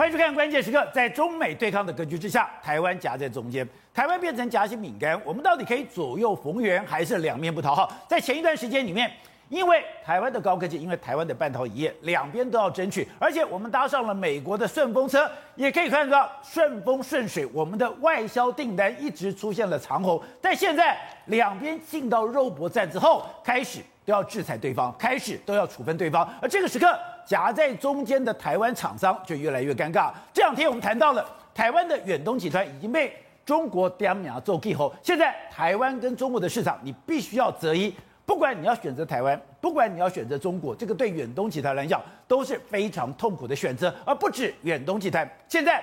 欢迎收看《关键时刻》。在中美对抗的格局之下，台湾夹在中间，台湾变成夹心饼干。我们到底可以左右逢源，还是两面不讨好？在前一段时间里面，因为台湾的高科技，因为台湾的半导体业，两边都要争取，而且我们搭上了美国的顺风车，也可以看到顺风顺水，我们的外销订单一直出现了长虹。但现在两边进到肉搏战之后，开始都要制裁对方，开始都要处分对方，而这个时刻。夹在中间的台湾厂商就越来越尴尬。这两天我们谈到了台湾的远东集团已经被中国点名做记号，现在台湾跟中国的市场，你必须要择一。不管你要选择台湾，不管你要选择中国，这个对远东集团来讲都是非常痛苦的选择。而不止远东集团，现在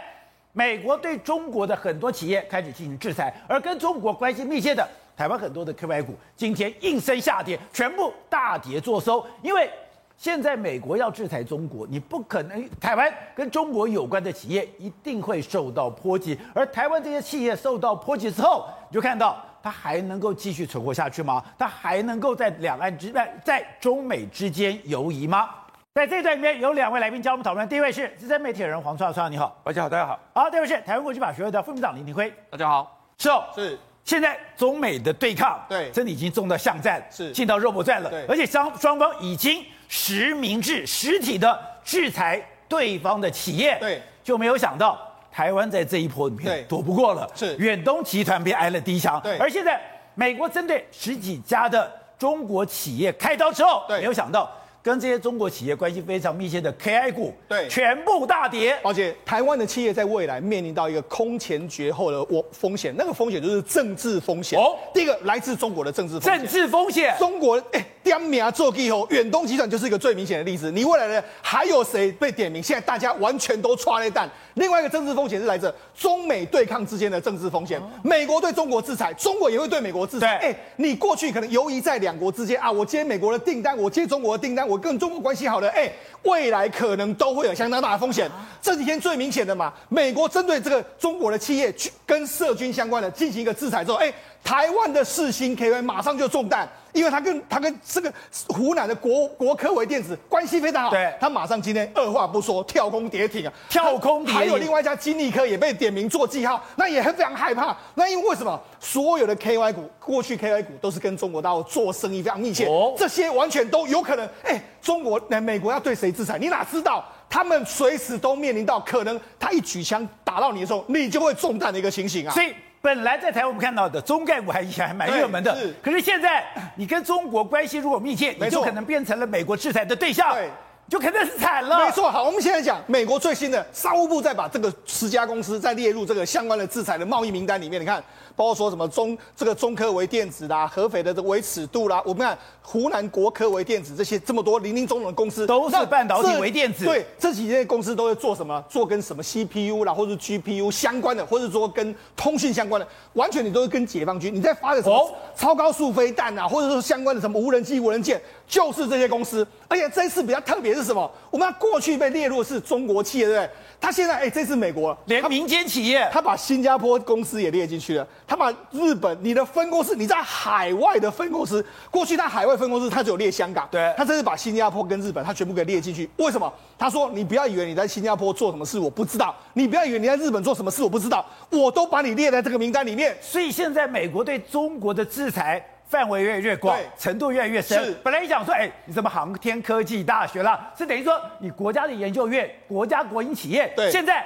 美国对中国的很多企业开始进行制裁，而跟中国关系密切的台湾很多的 KY 股今天应声下跌，全部大跌做收，因为。现在美国要制裁中国，你不可能。台湾跟中国有关的企业一定会受到波及，而台湾这些企业受到波及之后，你就看到它还能够继续存活下去吗？它还能够在两岸之在在中美之间游移吗？在这段里面有两位来宾教我们讨论，第一位是资深媒体人黄创创，你好，大家好，大家好。好，第二位是台湾国际法学会的副秘书长林廷辉，大家好。是哦，是。现在中美的对抗，对，真的已经中到巷战，是进到肉搏战了，对，而且双双方已经。实名制实体的制裁对方的企业，对，就没有想到台湾在这一波里面躲不过了，是远东集团被挨了第一枪，对，而现在美国针对十几家的中国企业开刀之后，对，没有想到。跟这些中国企业关系非常密切的 KI 股，对，全部大跌。而且台湾的企业在未来面临到一个空前绝后的我风险，那个风险就是政治风险。哦，第一个来自中国的政治风险。政治风险，中国哎，点名做记号，远东集团就是一个最明显的例子。你未来呢还有谁被点名？现在大家完全都抓了蛋。另外一个政治风险是来自中美对抗之间的政治风险。美国对中国制裁，中国也会对美国制裁。哎，你过去可能游移在两国之间啊，我接美国的订单，我接中国的订单，我。跟中国关系好的，哎，未来可能都会有相当大的风险。这几天最明显的嘛，美国针对这个中国的企业去跟涉军相关的进行一个制裁之后，哎，台湾的世芯 KY 马上就中弹。因为他跟他跟这个湖南的国国科微电子关系非常好，对，他马上今天二话不说跳空跌停啊，跳空跌停，还有另外一家金立科也被点名做记号，那也很非常害怕。那因为为什么所有的 KY 股过去 KY 股都是跟中国大陆做生意非常密切，哦，这些完全都有可能。哎，中国那美国要对谁制裁？你哪知道？他们随时都面临到可能他一举枪打到你的时候，你就会中弹的一个情形啊。所以。本来在台湾我们看到的中概股还以前还蛮热门的，是。可是现在你跟中国关系如果密切，你就可能变成了美国制裁的对象，对，就肯定是惨了。没错，好，我们现在讲美国最新的商务部再把这个十家公司再列入这个相关的制裁的贸易名单里面，你看。包括说什么中这个中科微电子啦，合肥的这个微尺度啦，我们看湖南国科微电子这些这么多林林总总的公司，都是半导体微电子。对，这几间公司都会做什么？做跟什么 CPU 啦，或者 GPU 相关的，或者说跟通讯相关的，完全你都是跟解放军你在发的什么超高速飞弹啊，或者说相关的什么无人机、无人舰，就是这些公司。而且这一次比较特别是什么？我们过去被列入的是中国企业，对不对？他现在哎，这次美国连民间企业，他把新加坡公司也列进去了。他把日本你的分公司，你在海外的分公司，过去在海外分公司他只有列香港，对，他这次把新加坡跟日本他全部给列进去。为什么？他说你不要以为你在新加坡做什么事我不知道，你不要以为你在日本做什么事我不知道，我都把你列在这个名单里面。所以现在美国对中国的制裁。范围越来越广，程度越来越深。是，本来你讲说，哎、欸，你什么航天科技大学啦，是等于说你国家的研究院、国家国营企业。对，现在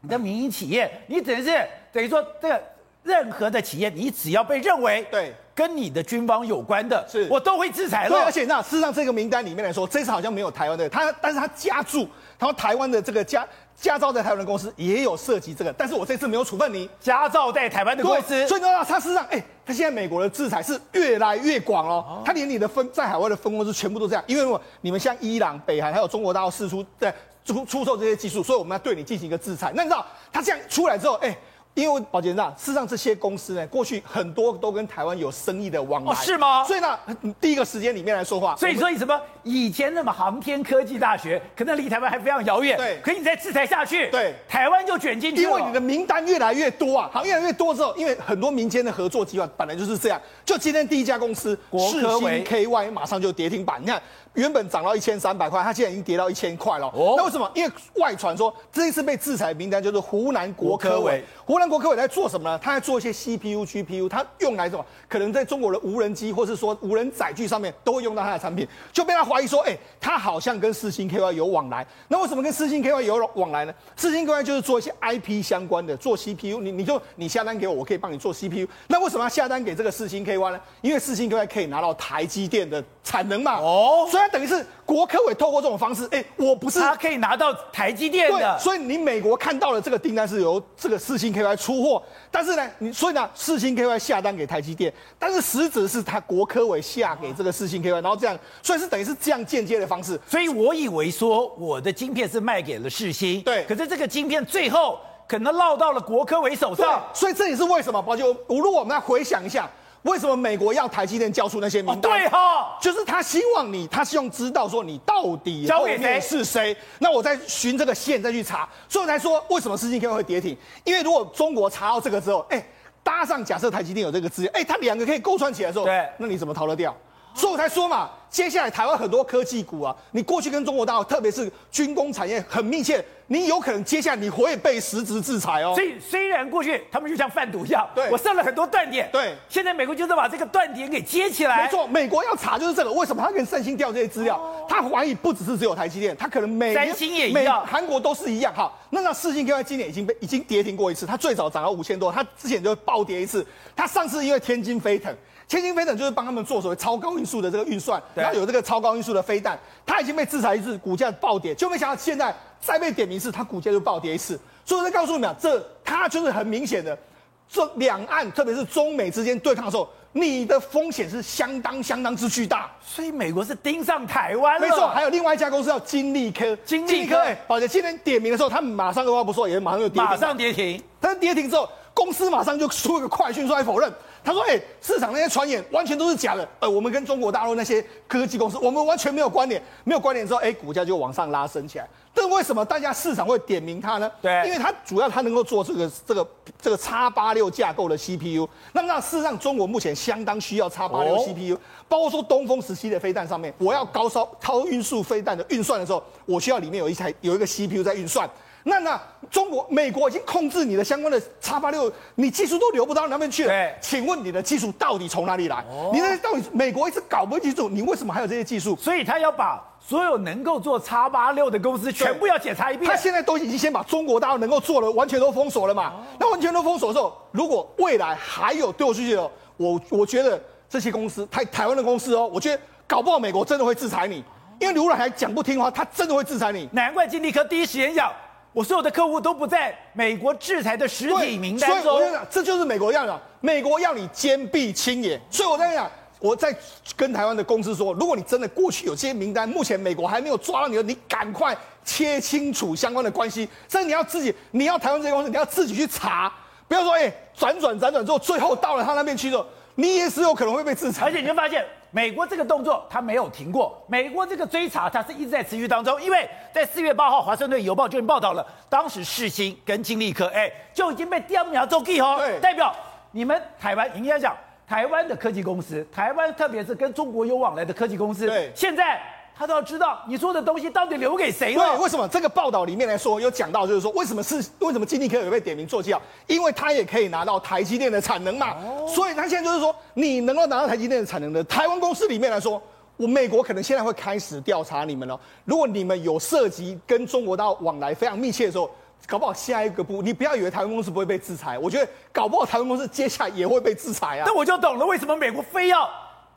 你的民营企业，你只能是等于说这个任何的企业，你只要被认为对跟你的军方有关的，是我都会制裁了。对，而且那事实上这个名单里面来说，这次好像没有台湾的，他但是他加注，他说台湾的这个加。驾照在台湾的公司也有涉及这个，但是我这次没有处分你。驾照在台湾的公司，所以呢，他事实上，哎，他现在美国的制裁是越来越广哦，他连你的分在海外的分公司全部都这样，因为如果你们像伊朗、北韩还有中国大陆释出在出出售这些技术，所以我们要对你进行一个制裁。那你知道他这样出来之后，哎。因为宝杰长，事实上这些公司呢，过去很多都跟台湾有生意的往来，哦，是吗？所以呢，第一个时间里面来说话，所以说你什么以前那么航天科技大学，可能离台湾还非常遥远，对。可你再制裁下去，对，台湾就卷进去，因为你的名单越来越多啊，好，越来越多之后，因为很多民间的合作计划本来就是这样，就今天第一家公司世芯 KY 马上就跌停板，你看。原本涨到一千三百块，它现在已经跌到一千块了。哦，那为什么？因为外传说这一次被制裁名单就是湖南国科委。湖南国科委在做什么呢？他在做一些 CPU、GPU，他用来什么？可能在中国的无人机或是说无人载具上面都会用到他的产品，就被他怀疑说，哎、欸，他好像跟四星 KY 有往来。那为什么跟四星 KY 有往来呢？四星 KY 就是做一些 IP 相关的，做 CPU，你你就你下单给我，我可以帮你做 CPU。那为什么要下单给这个四星 KY 呢？因为四星 KY 可以拿到台积电的产能嘛。哦，所以。等于是国科委透过这种方式，哎、欸，我不是他可以拿到台积电的，所以你美国看到了这个订单是由这个四星 KY 出货，但是呢，你所以呢，四星 KY 下单给台积电，但是实质是他国科委下给这个四星 KY，然后这样，所以是等于是这样间接的方式。所以我以为说我的晶片是卖给了世星，对，可是这个晶片最后可能落到了国科委手上，所以这也是为什么，宝杰，如果我们来回想一下。为什么美国要台积电交出那些名单？哦、对哈、哦，就是他希望你，他希望知道说你到底后面是谁。那我再循这个线再去查，所以我才说为什么世芯 KY 会跌停？因为如果中国查到这个之后，哎，搭上假设台积电有这个资源，哎，它两个可以勾串起来的时候，对，那你怎么逃得掉？所以我才说嘛，接下来台湾很多科技股啊，你过去跟中国大陆，特别是军工产业很密切，你有可能接下来你会被实质制裁哦。所以虽然过去他们就像贩毒一样，对，我设了很多断点，对，现在美国就是把这个断点给接起来。没错，美国要查就是这个，为什么他跟三星调这些资料？他怀疑不只是只有台积电，他可能每三星也一样，韩国都是一样。好，那那四星 KY 今年已经被已经跌停过一次，它最早涨到五千多，它之前就暴跌一次，它上次因为天津飞腾。天津飞腾就是帮他们做所谓超高音速的这个运算，然后有这个超高音速的飞弹，它已经被制裁一次，股价暴跌，就没想到现在再被点名一次，它股价就暴跌一次。所以我在告诉你们，这它就是很明显的，这两岸特别是中美之间对抗的时候，你的风险是相当相当之巨大。所以美国是盯上台湾了。没错，还有另外一家公司叫金丽科，金丽科，宝杰今天点名的时候，他们马上二话不说，也马上就跌停，马上跌停。但是跌停之后，公司马上就出一个快讯出来否认。他说：“哎、欸，市场那些传言完全都是假的。呃，我们跟中国大陆那些科技公司，我们完全没有关联，没有关联之后，哎、欸，股价就往上拉升起来。但为什么大家市场会点名它呢？对，因为它主要它能够做这个这个这个叉八六架构的 CPU。那么，那事实上，中国目前相当需要叉八六 CPU，包括说东风十七的飞弹上面，我要高烧超音速飞弹的运算的时候，我需要里面有一台有一个 CPU 在运算。”那那中国、美国已经控制你的相关的叉八六你技术都流不到那边去请问你的技术到底从哪里来？哦、你那到底美国一直搞不清楚，你为什么还有这些技术？所以他要把所有能够做叉八六的公司全部要检查一遍。他现在都已经先把中国大陆能够做的完全都封锁了嘛？哦、那完全都封锁的时候，如果未来还有丢出去的，我我觉得这些公司台台湾的公司哦，我觉得搞不好美国真的会制裁你，因为如果还讲不听话，他真的会制裁你。难怪金立科第一时间讲。我所有的客户都不在美国制裁的实体名单中，所以我跟你讲，这就是美国要的。美国要你坚壁清野，所以我在讲，我在跟台湾的公司说，如果你真的过去有这些名单，目前美国还没有抓到你的，你赶快切清楚相关的关系。甚至你要自己，你要台湾这些公司，你要自己去查，不要说哎，转转辗转之后，最后到了他那边去之后，你也是有可能会被制裁。而且你会发现。美国这个动作它没有停过，美国这个追查它是一直在持续当中，因为在四月八号，《华盛顿邮报》就已经报道了，当时世新跟金立科，哎，就已经被点名做记哦，代表你们台湾，应该讲台湾的科技公司，台湾特别是跟中国有往来的科技公司，对，现在。他都要知道你说的东西到底留给谁了？对，为什么这个报道里面来说有讲到，就是说为什么是为什么金立科有被点名做记号？因为他也可以拿到台积电的产能嘛。哦。所以他现在就是说，你能够拿到台积电的产能的台湾公司里面来说，我美国可能现在会开始调查你们了。如果你们有涉及跟中国大陆往来非常密切的时候，搞不好下一个步，你不要以为台湾公司不会被制裁，我觉得搞不好台湾公司接下来也会被制裁啊。那我就懂了，为什么美国非要。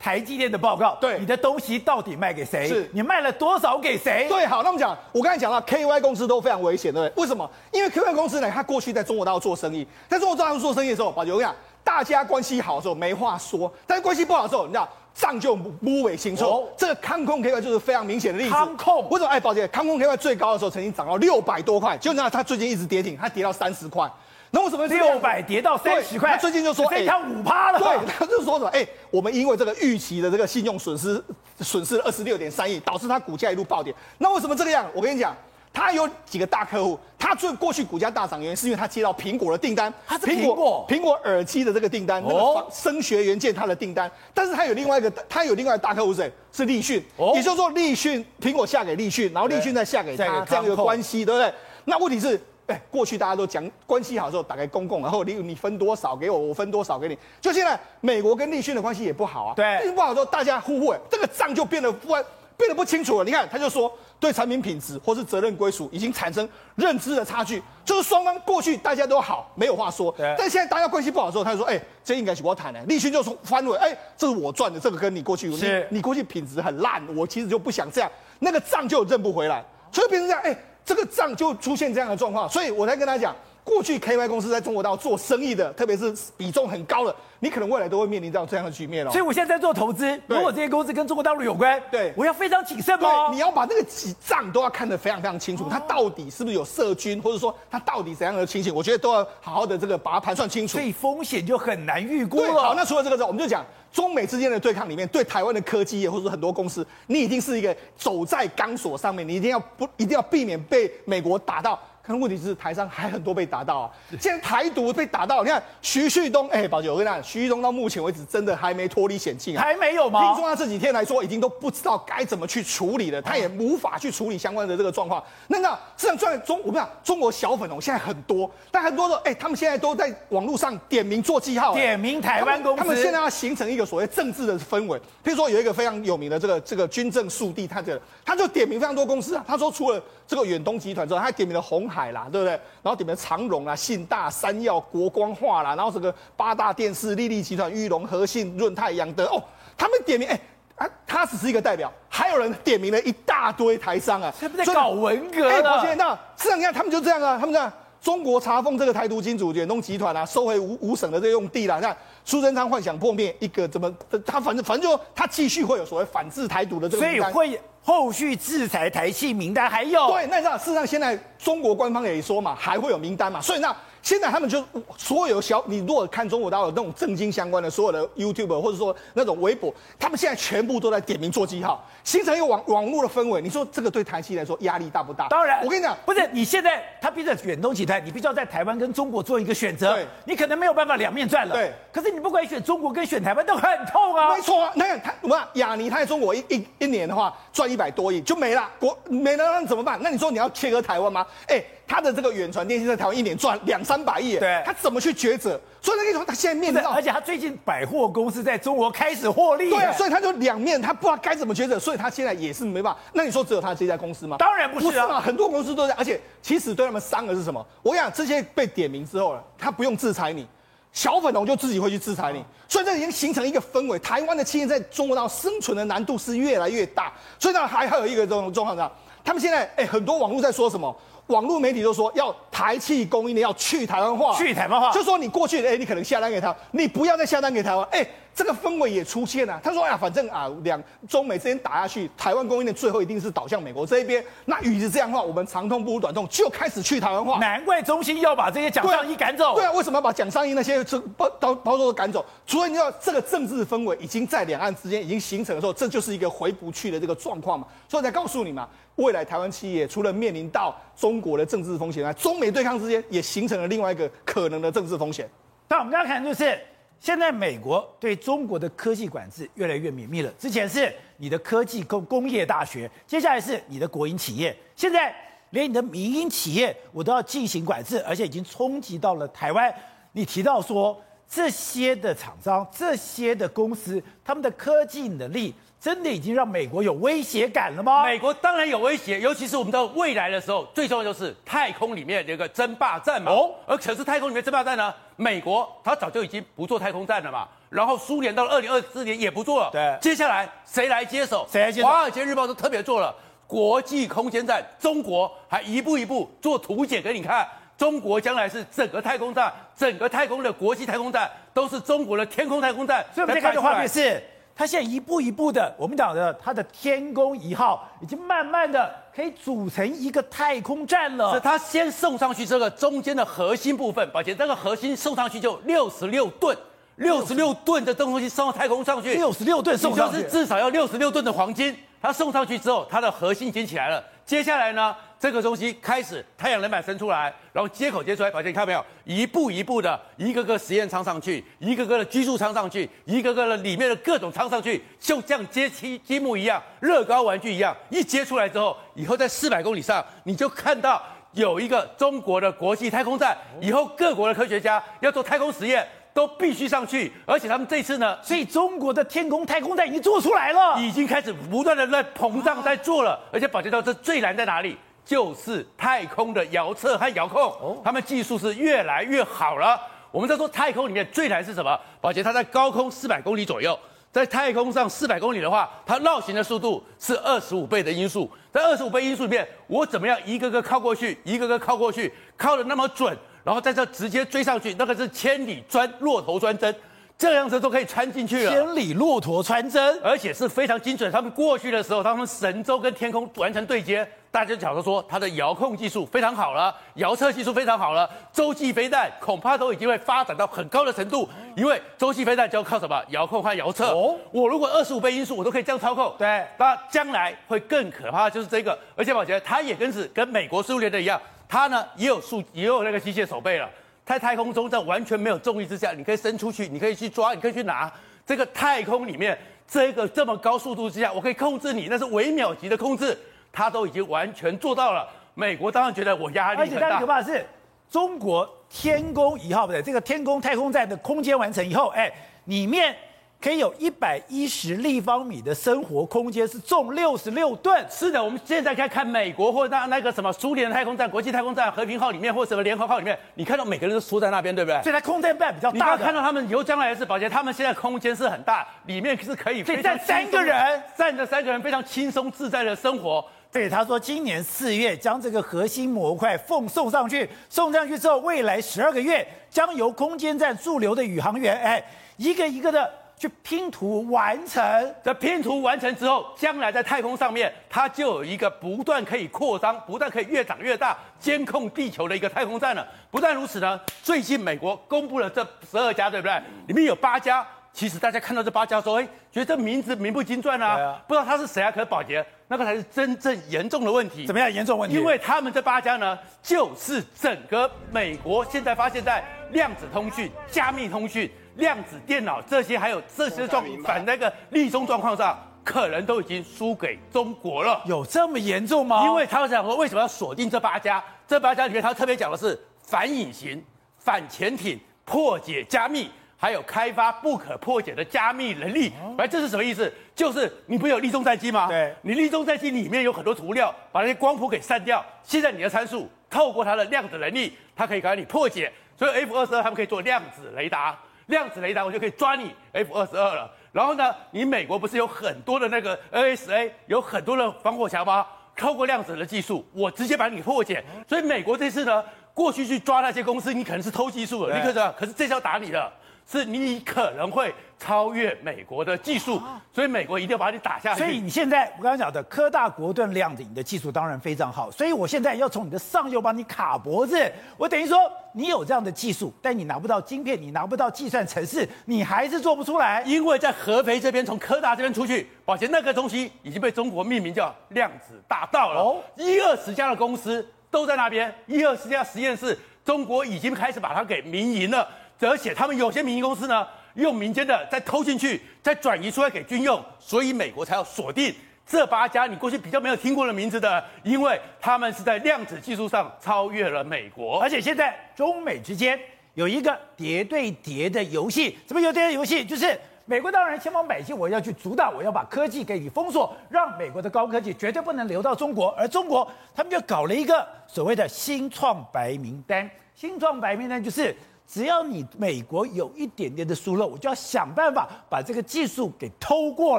台积电的报告，对你的东西到底卖给谁？是你卖了多少给谁？对，好，那我们讲，我刚才讲到 KY 公司都非常危险，对不对？为什么？因为 KY 公司呢，它过去在中国大陆做生意，在中国大陆做生意的时候，宝杰我跟你讲，大家关系好的时候没话说，但是关系不好的时候，你知道账就不尾行错。这个康控 KY 就是非常明显的例子。康控为什么？哎，宝姐，康控 KY 最高的时候曾经涨到六百多块，就那它最近一直跌停，它跌到三十块。那为什么六百跌到三十块？他最近就说，哎，他五趴了。对，他就说什么？哎，我们因为这个预期的这个信用损失，损失了二十六点三亿，导致它股价一路暴跌。那为什么这个样？我跟你讲，他有几个大客户，他最过去股价大涨原因是因为他接到苹果的订单，他是苹果苹果耳机的这个订单，那个声学元件他的订单，但是他有另外一个，他有另外一个大客户是谁？是立讯，也就是说立讯苹果下给立讯，然后立讯再下给他，这样一个关系，对不对？那问题是。哎，过去大家都讲关系好的时候打开公共，然后你你分多少给我，我分多少给你。就现在美国跟立讯的关系也不好啊，对，不好的时候大家互惠，这个账就变得不变得不清楚了。你看，他就说对产品品质或是责任归属已经产生认知的差距，就是双方过去大家都好，没有话说，但现在大家关系不好的时候，他就说，哎，这应该是我谈的。立讯就说翻回，哎，这是我赚的，这个跟你过去是你，你过去品质很烂，我其实就不想这样，那个账就认不回来，所以变成这样，哎。这个账就出现这样的状况，所以我才跟他讲，过去 KY 公司在中国大陆做生意的，特别是比重很高的，你可能未来都会面临到这样的局面哦。所以我现在在做投资，如果这些公司跟中国大陆有关，对，我要非常谨慎吗？对，你要把那个几账都要看得非常非常清楚，它到底是不是有涉军，或者说它到底怎样的情形，我觉得都要好好的这个把它盘算清楚。所以风险就很难预估了。好，那除了这个之后，我们就讲。中美之间的对抗里面，对台湾的科技业或者说很多公司，你一定是一个走在钢索上面，你一定要不一定要避免被美国打到。可能问题是台商还很多被打到啊！现在台独被打到，你看徐旭东，哎、欸，宝姐，我跟你讲，徐旭东到目前为止真的还没脱离险境啊，还没有吗？听说他这几天来说，已经都不知道该怎么去处理了，他也无法去处理相关的这个状况。那那这样赚中，我跟你讲，中国小粉红现在很多，但很多的，哎、欸，他们现在都在网络上点名做记号，点名台湾公司他，他们现在要形成一个所谓政治的氛围。譬如说有一个非常有名的这个这个军政速递，他这个他就点名非常多公司啊，他说除了这个远东集团之外，他还点名了鸿海啦，对不对？然后点名长荣啊、信大、三耀、国光化啦，然后这个八大电视、力丽集团、裕隆、和信、润泰、阳德哦，他们点名哎啊，他只是一个代表，还有人点名了一大堆台商啊，他们在搞文革哎，抱歉，那这样你看他们就这样啊，他们这样，中国查封这个台独金主远东集团啊，收回五五省的这个用地啦，那苏贞昌幻想破灭一个怎么，他反正反正就他继续会有所谓反制台独的这个，所以会。后续制裁台企名单还有？对，那你知道，事实上现在中国官方也说嘛，还会有名单嘛，所以那。现在他们就所有小，你如果看中国大陆那种政经相关的所有的 YouTube 或者说那种微博，他们现在全部都在点名做记号，形成一个网网络的氛围。你说这个对台企来说压力大不大？当然，我跟你讲，不是你现在他逼着远东集团，你必须要在台湾跟中国做一个选择，对你可能没有办法两面赚了。对，可是你不管选中国跟选台湾都很痛啊。没错啊，那他我们亚尼他在中国一一一年的话赚一百多亿就没了，国没了那怎么办？那你说你要切割台湾吗？哎。他的这个远传电信在台湾一年赚两三百亿，对，他怎么去抉择？所以那个时候他现在面临到，而且他最近百货公司在中国开始获利，对，所以他就两面，他不知道该怎么抉择，所以他现在也是没办法。那你说只有他这家公司吗？当然不是啊，很多公司都在，而且其实对他们伤的是什么？我想这些被点名之后了，他不用制裁你，小粉红就自己会去制裁你，所以这已经形成一个氛围。台湾的企业在中国大陆生存的难度是越来越大，所以呢还还有一个这种状况呢，他们现在哎很多网络在说什么？网络媒体都说要台企供应链要去台湾化，去台湾化，就说你过去，哎、欸，你可能下单给他，你不要再下单给台湾，哎、欸。这个氛围也出现了。他说：“哎呀，反正啊，两中美之间打下去，台湾供应链最后一定是倒向美国这一边。那与其这样的话，我们长痛不如短痛，就开始去台湾化。难怪中心要把这些蒋尚义赶走。对啊，为什么要把蒋尚义那些包包包都赶走？除了你知道这个政治氛围已经在两岸之间已经形成的时候，这就是一个回不去的这个状况嘛。所以才告诉你嘛，未来台湾企业除了面临到中国的政治风险外，中美对抗之间也形成了另外一个可能的政治风险。那我们刚刚看就是。”现在美国对中国的科技管制越来越严密了。之前是你的科技工工业大学，接下来是你的国营企业，现在连你的民营企业我都要进行管制，而且已经冲击到了台湾。你提到说这些的厂商、这些的公司，他们的科技能力。真的已经让美国有威胁感了吗？美国当然有威胁，尤其是我们到未来的时候，最重要就是太空里面有个争霸战嘛。哦，而可是太空里面争霸战呢，美国它早就已经不做太空战了嘛。然后苏联到了二零二四年也不做了。对，接下来谁来接手？谁来接手？华尔街日报都特别做了国际空间站，中国还一步一步做图解给你看。中国将来是整个太空站，整个太空的国际太空站都是中国的天空太空站。所以我们看的画面是。它现在一步一步的，我们讲的它的天宫一号已经慢慢的可以组成一个太空站了。是它先送上去这个中间的核心部分，而且这个核心送上去就六十六吨，六十六吨的东西送到太空上去，六十六吨送上去，就是至少要六十六吨的黄金。它送上去之后，它的核心已经起来了。接下来呢，这个东西开始太阳能板伸出来，然后接口接出来，宝杰你看没有？一步一步的，一个个实验舱上去，一个个的居住舱上去，一个个的里面的各种舱上去，就像接积积木一样，乐高玩具一样，一接出来之后，以后在四百公里上，你就看到有一个中国的国际太空站，以后各国的科学家要做太空实验。都必须上去，而且他们这次呢，所以中国的天空太空站已经做出来了，已经开始不断的在膨胀，在做了。而且宝杰到这最难在哪里？就是太空的遥测和遥控，哦，他们技术是越来越好了。我们在说太空里面最难是什么？宝杰它在高空四百公里左右，在太空上四百公里的话，它绕行的速度是二十五倍的音速，在二十五倍音速里面，我怎么样一个个靠过去，一个个靠过去，靠的那么准？然后在这直接追上去，那个是千里钻骆驼穿针，这样子都可以穿进去了。千里骆驼穿针，而且是非常精准。他们过去的时候，他们神舟跟天空完成对接，大家就讲说它的遥控技术非常好了，遥测技术非常好了。洲际飞弹恐怕都已经会发展到很高的程度，因为洲际飞弹就要靠什么遥控和遥测。哦，我如果二十五倍音速，我都可以这样操控。对，那将来会更可怕的就是这个。而且我觉得它也跟是跟美国苏联的一样。它呢也有数也有那个机械手背了，在太空中在完全没有重力之下，你可以伸出去，你可以去抓，你可以去拿。这个太空里面这个这么高速度之下，我可以控制你，那是微秒级的控制，它都已经完全做到了。美国当然觉得我压力很大。而且更可怕的是，中国天宫一号不对，这个天宫太空站的空间完成以后，哎，里面。可以有一百一十立方米的生活空间，是重六十六吨。是的，我们现在在看美国或那那个什么苏联的太空站、国际太空站、和平号里面，或什么联合号里面，你看到每个人都缩在那边，对不对？所以它空间比较大。你要看到他们由将来的是保洁，他们现在空间是很大，里面是可以非常站三个人，站着三个人非常轻松自在的生活。对，他说今年四月将这个核心模块奉送上去，送上去之后，未来十二个月将由空间站驻留的宇航员，哎，一个一个的。去拼图完成，这拼图完成之后，将来在太空上面，它就有一个不断可以扩张、不断可以越长越大、监控地球的一个太空站了。不但如此呢，最近美国公布了这十二家，对不对？里面有八家，其实大家看到这八家说，哎，觉得这名字名不经传啊，啊不知道他是谁啊？可是宝洁，那个才是真正严重的问题。怎么样严重问题？因为他们这八家呢，就是整个美国现在发现，在量子通讯、加密通讯。量子电脑这些，还有这些状反那个立中状况上，可能都已经输给中国了。有这么严重吗？因为他想说，为什么要锁定这八家？这八家里面，他特别讲的是反隐形、反潜艇、破解加密，还有开发不可破解的加密能力。哎，这是什么意思？就是你不有立中战机吗？对，你立中战机里面有很多涂料，把那些光谱给散掉。现在你的参数透过它的量子能力，它可以给你破解。所以 F 二十二他们可以做量子雷达。量子雷达，我就可以抓你 F 二十二了。然后呢，你美国不是有很多的那个 NSA，有很多的防火墙吗？透过量子的技术，我直接把你破解。所以美国这次呢，过去去抓那些公司，你可能是偷技术了，你可是，可是这次要打你的。是你可能会超越美国的技术，所以美国一定要把你打下去。所以你现在我刚刚讲的科大国盾量子，你的技术当然非常好。所以我现在要从你的上游帮你卡脖子。我等于说你有这样的技术，但你拿不到晶片，你拿不到计算程式，你还是做不出来。因为在合肥这边，从科大这边出去，抱歉，那个东西已经被中国命名叫量子大道了。哦，一二十家的公司都在那边，一二十家实验室，中国已经开始把它给民营了。而且他们有些民营公司呢，用民间的再偷进去，再转移出来给军用，所以美国才要锁定这八家你过去比较没有听过的名字的，因为他们是在量子技术上超越了美国。而且现在中美之间有一个叠对叠的游戏，什么有叠的游戏？就是美国当然千方百计我要去阻挡，我要把科技给你封锁，让美国的高科技绝对不能流到中国，而中国他们就搞了一个所谓的新创白名单，新创白名单就是。只要你美国有一点点的疏漏，我就要想办法把这个技术给偷过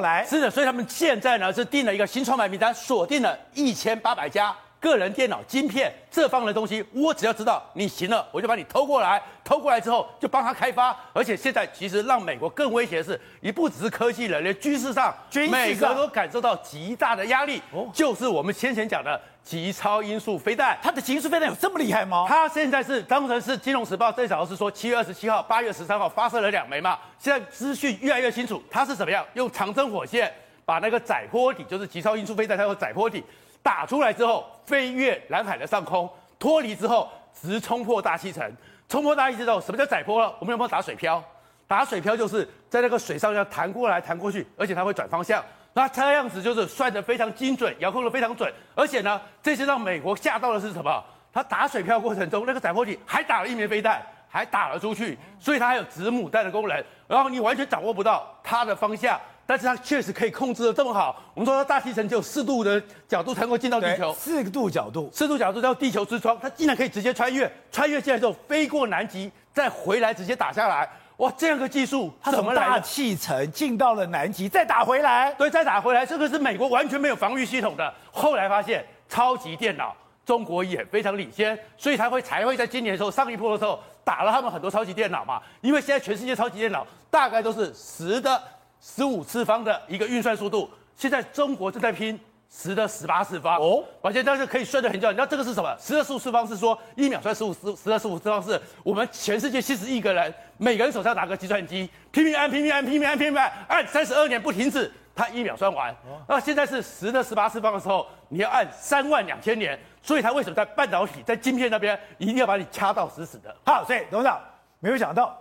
来。是的，所以他们现在呢是定了一个新创白名单，锁定了一千八百家个人电脑晶片这方面的东西。我只要知道你行了，我就把你偷过来。偷过来之后就帮他开发。而且现在其实让美国更威胁的是，你不只是科技人，连军事上，军事上美国都感受到极大的压力。哦，就是我们先前讲的。极超音速飞弹，它的极速飞弹有这么厉害吗？它现在是当成是《金融时报》最早是说七月二十七号、八月十三号发射了两枚嘛。现在资讯越来越清楚，它是怎么样用长征火箭把那个载波体，就是极超音速飞弹，它有载波体，打出来之后飞越蓝海的上空，脱离之后直冲破大气层，冲破大气之后，什么叫载波了？我们有没有打水漂？打水漂就是在那个水上要弹过来弹过去，而且它会转方向。那这样子就是算得非常精准，遥控得非常准。而且呢，这次让美国吓到的是什么？它打水漂过程中，那个载波体还打了一枚飞弹，还打了出去，所以它还有子母弹的功能。然后你完全掌握不到它的方向，但是它确实可以控制的这么好。我们说它大气层只有四度的角度才能够进到地球，四度角度，四度角度叫地球之窗，它竟然可以直接穿越，穿越进来之后飞过南极，再回来直接打下来。哇，这样个技术，它怎么来大气层进到了南极，再打回来？对，再打回来，这个是美国完全没有防御系统的。后来发现，超级电脑中国也非常领先，所以才会才会在今年的时候上一波的时候打了他们很多超级电脑嘛。因为现在全世界超级电脑大概都是十的十五次方的一个运算速度，现在中国正在拼。十的十八次方哦，而且但是可以算得很准。你知道这个是什么？十的十五次方是说一秒算十五十，十的十五次方是我们全世界七十亿个人，每个人手上拿个计算机，拼命按拼命按拼命按拼命按，按三十二年不停止，它一秒算完。那现在是十的十八次方的时候，你要按三万两千年，所以它为什么在半导体在晶片那边一定要把你掐到死死的？好，所以董事长没有想到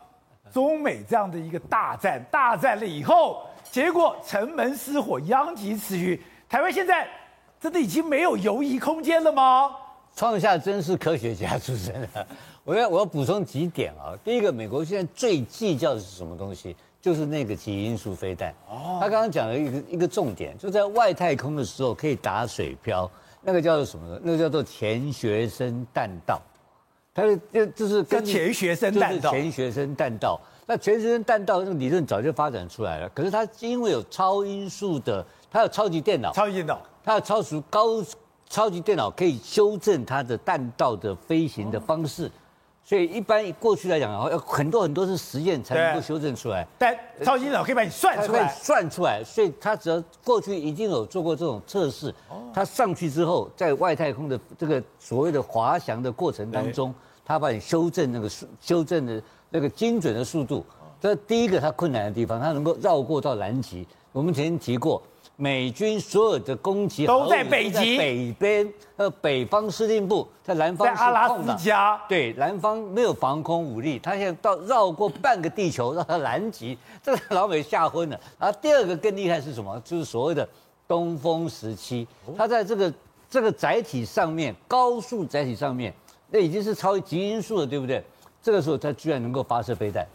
中美这样的一个大战，大战了以后，结果城门失火，殃及池鱼。台湾现在真的已经没有游移空间了吗？创下真是科学家出身的，我要我要补充几点啊。第一个，美国现在最计较的是什么东西？就是那个基因素飞弹。哦，他刚刚讲了一个一个重点，就在外太空的时候可以打水漂，那个叫做什么呢？那个叫做钱学森弹道。它就就是跟钱学森弹道，钱学森弹道。那钱学森弹道那个理论早就发展出来了，可是它因为有超音速的。它有超级电脑，超级电脑，它有超速高超级电脑可以修正它的弹道的飞行的方式，所以一般过去来讲，要很多很多次实验才能够修正出来。但超级电脑可以把你算出来，算出来，所以他只要过去已经有做过这种测试，他上去之后，在外太空的这个所谓的滑翔的过程当中，他把你修正那个速修正的那个精准的速度，这第一个他困难的地方，他能够绕过到南极。我们曾经提过。美军所有的攻击都在北极北边，呃，北方司令部在南方阿拉斯加，对，南方没有防空武力，他现在到绕过半个地球 绕到南极，这个老美吓昏了。然后第二个更厉害是什么？就是所谓的东风十七，它在这个这个载体上面，高速载体上面，那已经是超极音速了，对不对？这个时候它居然能够发射飞弹。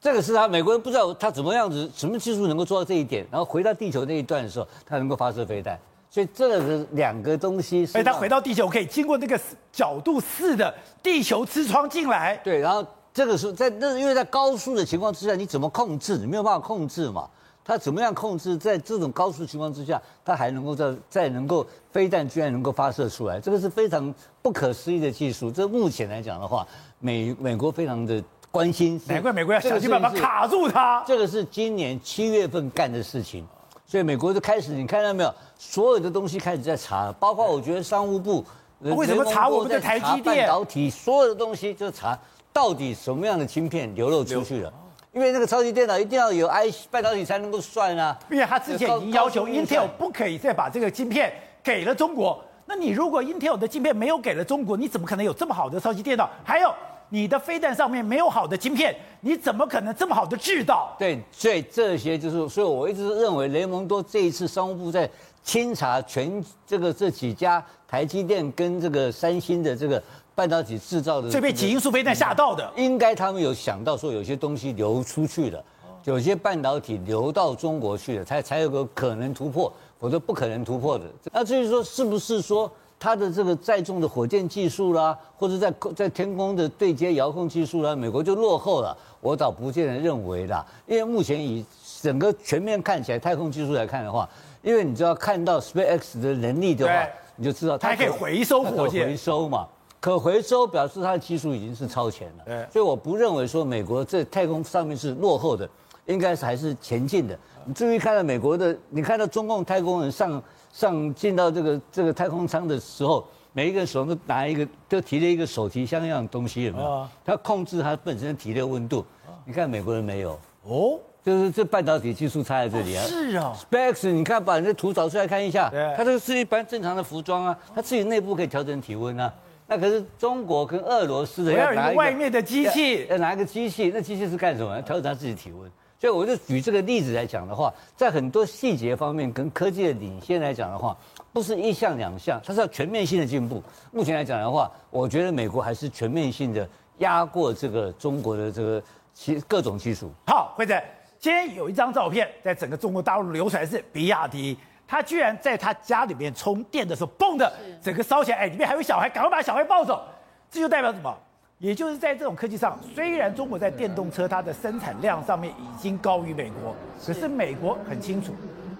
这个是他美国人不知道他怎么样子，什么技术能够做到这一点，然后回到地球那一段的时候，他能够发射飞弹。所以这个两个东西，所以他回到地球可以经过那个角度四的地球之窗进来。对，然后这个时候在那，因为在高速的情况之下，你怎么控制？你没有办法控制嘛。他怎么样控制？在这种高速情况之下，他还能够在在能够飞弹居然能够发射出来，这个是非常不可思议的技术。这目前来讲的话，美美国非常的。关心，难怪美国要想尽办法卡住它。这个是今年七月份干的事情，所以美国就开始，你看到没有？所有的东西开始在查，包括我觉得商务部为什么查我们的台积电半导体，所有的东西就查到底什么样的芯片流露出去了。因为那个超级电脑一定要有 I 半导体才能够算啊。因为他之前已经要求 Intel 不可以再把这个晶片给了中国。那你如果 Intel 的晶片没有给了中国，你怎么可能有这么好的超级电脑？还有。你的飞弹上面没有好的晶片，你怎么可能这么好的制造？对，所以这些就是，所以我一直认为雷蒙多这一次商务部在清查全这个这几家台积电跟这个三星的这个半导体制造的，这被极音速飞弹吓到的，应该他们有想到说有些东西流出去了，有些半导体流到中国去了，才才有个可能突破，否则不可能突破的。那至于说是不是说？它的这个载重的火箭技术啦，或者在在天空的对接遥控技术啦，美国就落后了。我倒不见得认为啦，因为目前以整个全面看起来，太空技术来看的话，因为你只要看到 SpaceX 的能力的话，你就知道它还可以回收火箭，回收嘛，可回收表示它的技术已经是超前了。所以我不认为说美国在太空上面是落后的，应该是还是前进的。你注意看到美国的，你看到中共太空人上。上进到这个这个太空舱的时候，每一个人手都拿一个，都提了一个手提箱一样东西，有没有？他控制它本身体的温度。你看美国人没有哦，就是这半导体技术差在这里啊。是啊，Specs，你看把你的图找出来看一下，对它这个是一般正常的服装啊，它自己内部可以调整体温啊。那可是中国跟俄罗斯的要拿一个外面的机器，要拿一个机器，那机器是干什么？要调整它自己体温。所以我就举这个例子来讲的话，在很多细节方面跟科技的领先来讲的话，不是一项两项，它是要全面性的进步。目前来讲的话，我觉得美国还是全面性的压过这个中国的这个其各种技术。好，辉仔，今天有一张照片在整个中国大陆流传是比亚迪，他居然在他家里面充电的时候，嘣的整个烧起来，哎，里面还有小孩，赶快把小孩抱走，这就代表什么？也就是在这种科技上，虽然中国在电动车它的生产量上面已经高于美国，可是美国很清楚。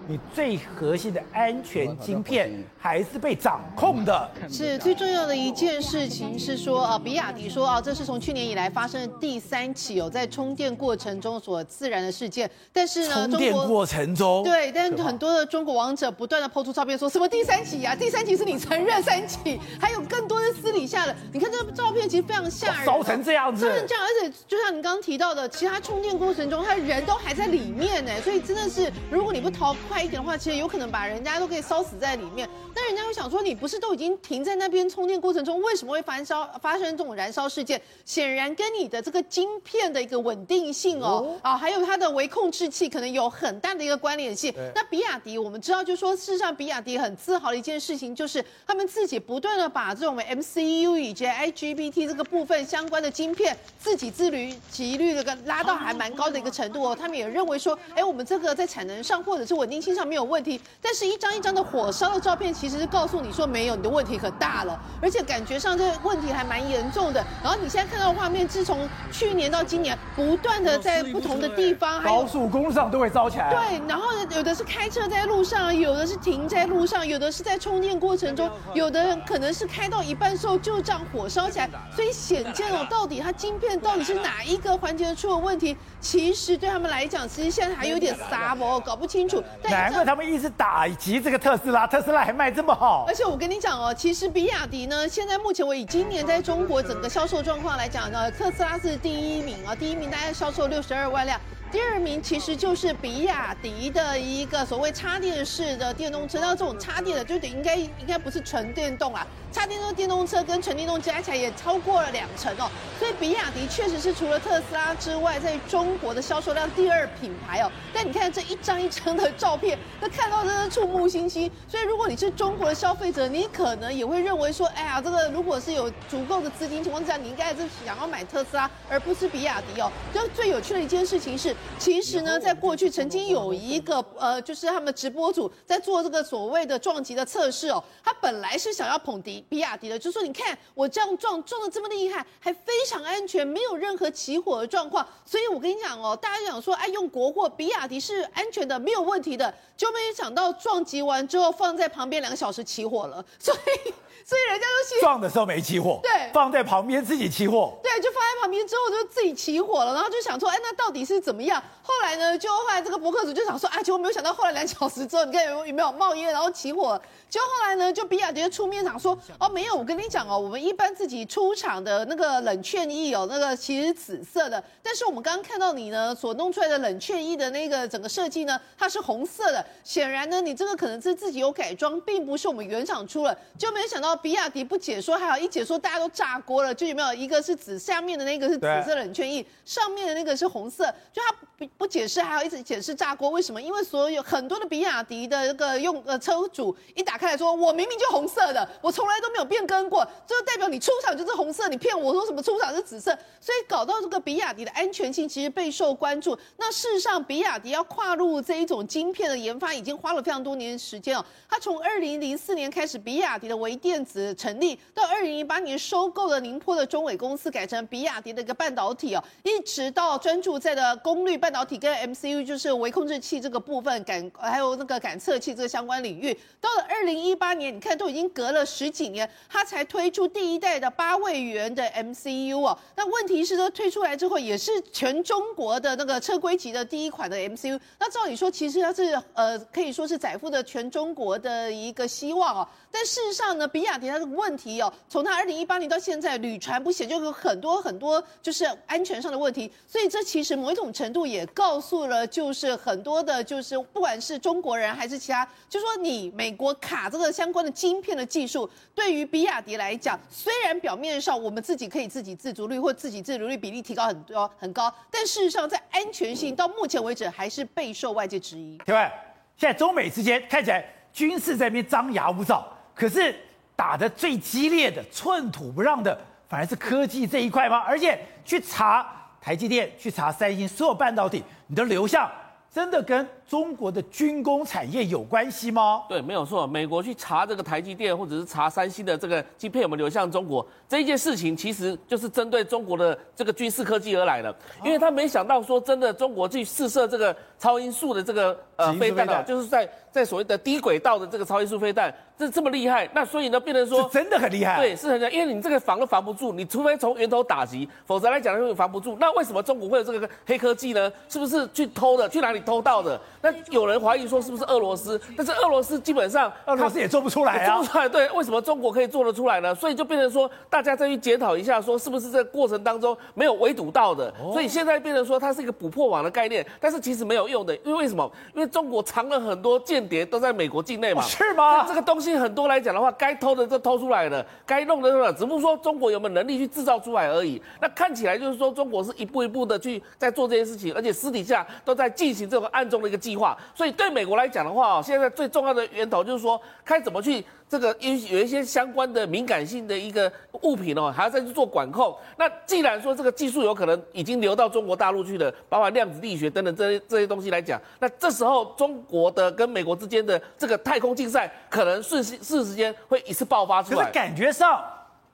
你最核心的安全晶片还是被掌控的。是最重要的一件事情是说啊，比亚迪说啊，这是从去年以来发生的第三起有在充电过程中所自燃的事件。但是呢，充电过程中，对，但很多的中国网者不断的抛出照片，说什么第三起啊？第三起是你承认三起，还有更多的私底下的。你看这个照片其实非常吓人，烧成这样子，烧成这样，而且就像你刚刚提到的，其他充电过程中，他人都还在里面呢，所以真的是，如果你不逃快。一点的话，其实有可能把人家都可以烧死在里面。但人家会想说，你不是都已经停在那边充电过程中，为什么会发烧发生这种燃烧事件？显然跟你的这个晶片的一个稳定性哦，啊，还有它的微控制器可能有很大的一个关联性。那比亚迪，我们知道，就是说事实上，比亚迪很自豪的一件事情，就是他们自己不断的把这种 MCU 以及 IGBT 这个部分相关的晶片，自己自律几率这个拉到还蛮高的一个程度哦。他们也认为说，哎，我们这个在产能上或者是稳定性。经常没有问题，但是一张一张的火烧的照片，其实是告诉你说没有，你的问题可大了，而且感觉上这个问题还蛮严重的。然后你现在看到的画面，自从去年到今年，不断的在不同的地方，高速公路上都会烧起来。对，然后有的是开车在路上，有的是停在路上，有的是在充电过程中，有的人可能是开到一半时候就这样火烧起来。所以显见哦，到底它晶片到底是哪一个环节出了问题？其实对他们来讲，其实现在还有点傻哦，搞不清楚。但难怪他们一直打击这个特斯拉，特斯拉还卖这么好。而且我跟你讲哦，其实比亚迪呢，现在目前为止，今年在中国整个销售状况来讲呢，特斯拉是第一名啊，第一名大概销售六十二万辆。第二名其实就是比亚迪的一个所谓插电式的电动车，那这种插电的就得应该应该不是纯电动啦，插电的电动车跟纯电动加起来也超过了两成哦，所以比亚迪确实是除了特斯拉之外，在中国的销售量第二品牌哦。但你看这一张一张的照片，那看到真的触目惊心。所以如果你是中国的消费者，你可能也会认为说，哎呀，这个如果是有足够的资金情况之下，你应该是想要买特斯拉，而不是比亚迪哦。就最有趣的一件事情是。其实呢，在过去曾经有一个呃，就是他们直播组在做这个所谓的撞击的测试哦。他本来是想要捧迪比亚迪的，就说你看我这样撞撞的这么厉害，还非常安全，没有任何起火的状况。所以我跟你讲哦，大家想说哎，用国货比亚迪是安全的，没有问题的，就没想到撞击完之后放在旁边两个小时起火了。所以所以人家都信撞的时候没起火，对，放在旁边自己起火，对，就放在旁边之后就自己起火了，然后就想说哎，那到底是怎么样？后来呢，就后来这个博客主就想说，啊，结果没有想到，后来两小时之后，你看有有没有冒烟，然后起火。就后来呢，就比亚迪出面讲说，哦，没有，我跟你讲哦，我们一般自己出厂的那个冷却液哦，那个其实是紫色的，但是我们刚刚看到你呢所弄出来的冷却液的那个整个设计呢，它是红色的。显然呢，你这个可能是自己有改装，并不是我们原厂出了。就没有想到比亚迪不解说，还好一解说，大家都炸锅了。就有没有一个是紫下面的那个是紫色冷却液，上面的那个是红色，就他不不解释，还好一直解释炸锅为什么？因为所有很多的比亚迪的这个用呃车主一打。开来说，我明明就红色的，我从来都没有变更过，这就代表你出厂就是红色，你骗我说什么出厂是紫色，所以搞到这个比亚迪的安全性其实备受关注。那事实上，比亚迪要跨入这一种晶片的研发，已经花了非常多年时间哦。他从二零零四年开始，比亚迪的微电电子成立，到二零一八年收购了宁波的中伟公司，改成比亚迪的一个半导体哦，一直到专注在的功率半导体跟 MCU，就是微控制器这个部分感，还有那个感测器这个相关领域，到了二零。一八年，你看都已经隔了十几年，它才推出第一代的八位元的 MCU 哦。那问题是，说推出来之后，也是全中国的那个车规级的第一款的 MCU。那照理说，其实它是呃，可以说是载负的全中国的一个希望哦。但事实上呢，比亚亚迪它的问题哦，从它二零一八年到现在屡传不鲜，就有很多。很多就是安全上的问题。所以这其实某一种程度也告诉了，就是很多的，就是不管是中国人还是其他，就说你美国卡这个相关的晶片的技术，对于比亚迪来讲，虽然表面上我们自己可以自给自足率或自给自足率比例提高很多很高，但事实上在安全性到目前为止还是备受外界质疑。对吧？现在中美之间看起来军事在那边张牙舞爪，可是打的最激烈的、寸土不让的，反而是科技这一块吗？而且去查台积电、去查三星，所有半导体，你的流向真的跟中国的军工产业有关系吗？对，没有错。美国去查这个台积电，或者是查三星的这个晶片有没有流向中国，这一件事情其实就是针对中国的这个军事科技而来的，因为他没想到说真的中国去试射这个超音速的这个。呃，飞弹啊，就是在在所谓的低轨道的这个超音速飞弹，这这么厉害，那所以呢，变成说真的很厉害，对，是很厉害，因为你这个防都防不住，你除非从源头打击，否则来讲会防不住。那为什么中国会有这个黑科技呢？是不是去偷的？去哪里偷到的？那有人怀疑说是不是俄罗斯？但是俄罗斯基本上，俄罗斯也做不出来啊，做不出来。对，为什么中国可以做得出来呢？所以就变成说，大家再去检讨一下，说是不是这个过程当中没有围堵到的？所以现在变成说它是一个捕破网的概念，但是其实没有用的，因为为什么？因为中国藏了很。多间谍都在美国境内嘛？是吗？这个东西很多来讲的话，该偷的都偷出来了，该弄的弄了，只不过说中国有没有能力去制造出来而已。那看起来就是说，中国是一步一步的去在做这些事情，而且私底下都在进行这个暗中的一个计划。所以对美国来讲的话，现在最重要的源头就是说，该怎么去。这个有有一些相关的敏感性的一个物品哦，还要再去做管控。那既然说这个技术有可能已经流到中国大陆去了，包括量子力学等等这些这些东西来讲，那这时候中国的跟美国之间的这个太空竞赛，可能瞬时瞬时间会一次爆发出来。可是感觉上，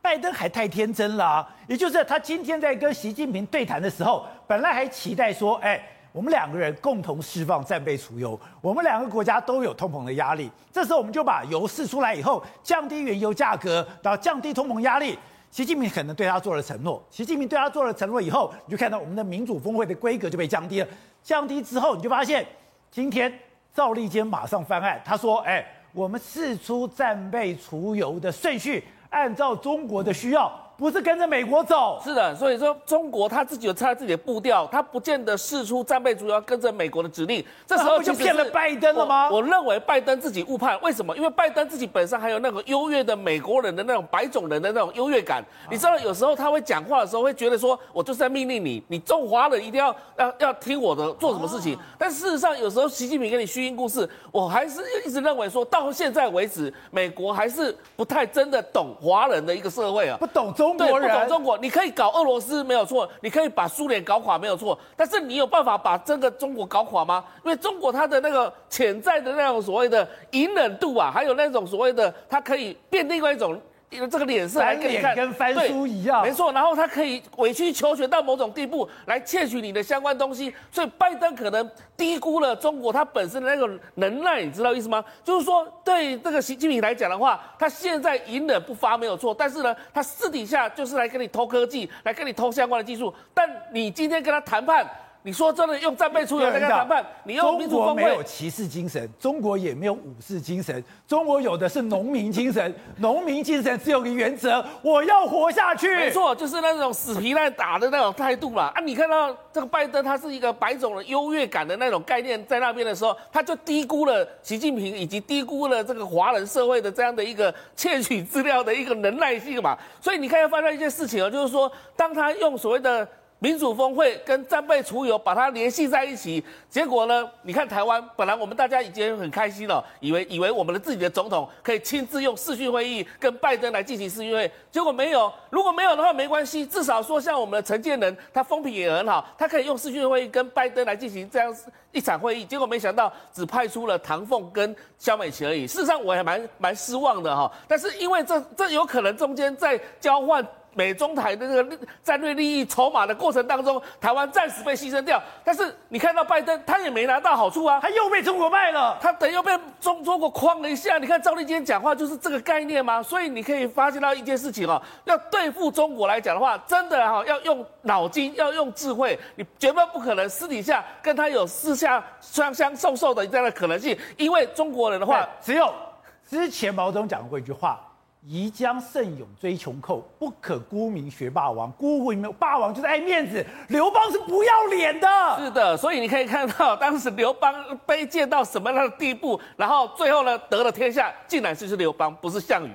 拜登还太天真了啊！也就是他今天在跟习近平对谈的时候，本来还期待说，哎。我们两个人共同释放战备储油，我们两个国家都有通膨的压力。这时候我们就把油释出来以后，降低原油价格，然后降低通膨压力。习近平可能对他做了承诺。习近平对他做了承诺以后，你就看到我们的民主峰会的规格就被降低了。降低之后，你就发现今天赵立坚马上翻案，他说：“哎，我们释出战备储油的顺序，按照中国的需要。”不是跟着美国走，是的，所以说中国他自己有他自己的步调，他不见得事出战备主要跟着美国的指令。这时候不就骗了拜登了吗？我，我认为拜登自己误判，为什么？因为拜登自己本身还有那个优越的美国人的那种白种人的那种优越感。你知道，有时候他会讲话的时候会觉得说，我就是在命令你，你中华人一定要要要听我的，做什么事情。但事实上，有时候习近平跟你虚应故事，我还是一直认为说，到现在为止，美国还是不太真的懂华人的一个社会啊，不懂中。中国人不懂中国，你可以搞俄罗斯没有错，你可以把苏联搞垮没有错，但是你有办法把这个中国搞垮吗？因为中国它的那个潜在的那种所谓的隐忍度啊，还有那种所谓的它可以变另外一种。这个脸色还给你看，跟翻书一样，没错。然后他可以委曲求全到某种地步，来窃取你的相关东西。所以拜登可能低估了中国他本身的那个能耐，你知道意思吗？就是说，对这个习近平来讲的话，他现在隐忍不发没有错，但是呢，他私底下就是来跟你偷科技，来跟你偷相关的技术。但你今天跟他谈判。你说真的用战备出游来跟他谈判？你用民主峰会？中国没有骑士精神，中国也没有武士精神，中国有的是农民精神。农民精神只有个原则：我要活下去。没错，就是那种死皮赖打的那种态度嘛。啊，你看到这个拜登，他是一个白种的优越感的那种概念在那边的时候，他就低估了习近平，以及低估了这个华人社会的这样的一个窃取资料的一个能耐性嘛。所以你看要发生一件事情啊，就是说，当他用所谓的。民主峰会跟战备储油把它联系在一起，结果呢？你看台湾，本来我们大家已经很开心了，以为以为我们的自己的总统可以亲自用视讯会议跟拜登来进行视讯会，结果没有。如果没有的话，没关系，至少说像我们的陈建仁，他风评也很好，他可以用视讯会议跟拜登来进行这样一场会议。结果没想到只派出了唐凤跟萧美琴而已。事实上我还蛮蛮失望的哈，但是因为这这有可能中间在交换。美中台的这个战略利益筹码的过程当中，台湾暂时被牺牲掉。但是你看到拜登，他也没拿到好处啊，他又被中国卖了，他等于又被中中国框了一下。你看赵立坚讲话就是这个概念吗？所以你可以发现到一件事情哦，要对付中国来讲的话，真的哈要用脑筋，要用智慧，你绝对不可能私底下跟他有私下相相授受的这样的可能性，因为中国人的话，只有之前毛泽东讲过一句话。宜将剩勇追穷寇，不可沽名学霸王。沽名霸王就是爱面子，刘邦是不要脸的。是的，所以你可以看到当时刘邦卑贱到什么样的地步，然后最后呢得了天下，竟然是是刘邦，不是项羽。